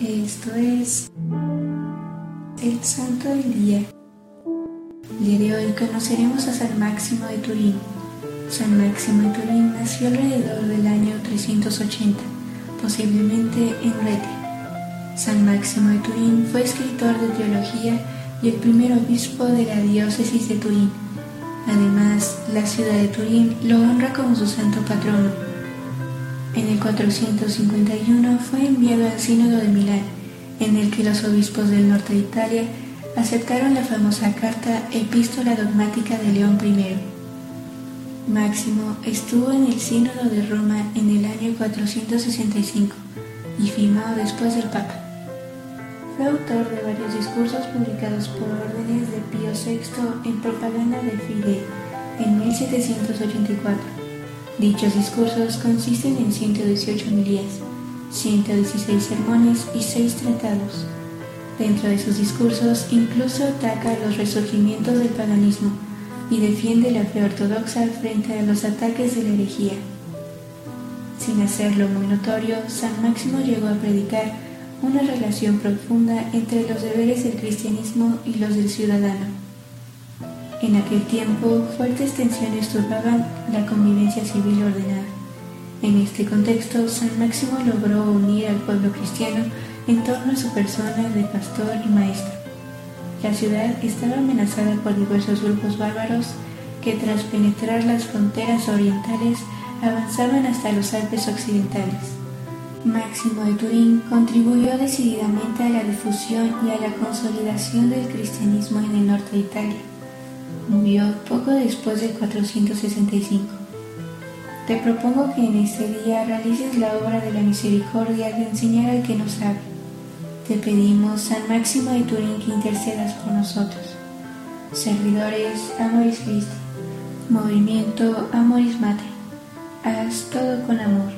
Esto es el Santo del Día. El día de hoy conoceremos a San Máximo de Turín. San Máximo de Turín nació alrededor del año 380, posiblemente en Rete. San Máximo de Turín fue escritor de teología y el primer obispo de la diócesis de Turín. Además, la ciudad de Turín lo honra como su santo patrono. En el 451 fue enviado al Sínodo de Milán, en el que los obispos del norte de Italia aceptaron la famosa carta Epístola Dogmática de León I. Máximo estuvo en el Sínodo de Roma en el año 465 y firmado después del Papa. Fue autor de varios discursos publicados por órdenes de Pío VI en Propaganda de Fide en 1784 Dichos discursos consisten en 118 homilías, 116 sermones y 6 tratados. Dentro de sus discursos incluso ataca los resurgimientos del paganismo y defiende la fe ortodoxa frente a los ataques de la herejía. Sin hacerlo muy notorio, San Máximo llegó a predicar una relación profunda entre los deberes del cristianismo y los del ciudadano en aquel tiempo, fuertes tensiones turbaban la convivencia civil ordenada. En este contexto, San Máximo logró unir al pueblo cristiano en torno a su persona de pastor y maestro. La ciudad estaba amenazada por diversos grupos bárbaros que tras penetrar las fronteras orientales avanzaban hasta los Alpes occidentales. Máximo de Turín contribuyó decididamente a la difusión y a la consolidación del cristianismo en el norte de Italia murió poco después de 465. Te propongo que en este día realices la obra de la misericordia de enseñar al que no sabe. Te pedimos, San Máximo de Turín, que intercedas por nosotros. Servidores, Amoris Christi. Movimiento Amoris Mater. Haz todo con amor.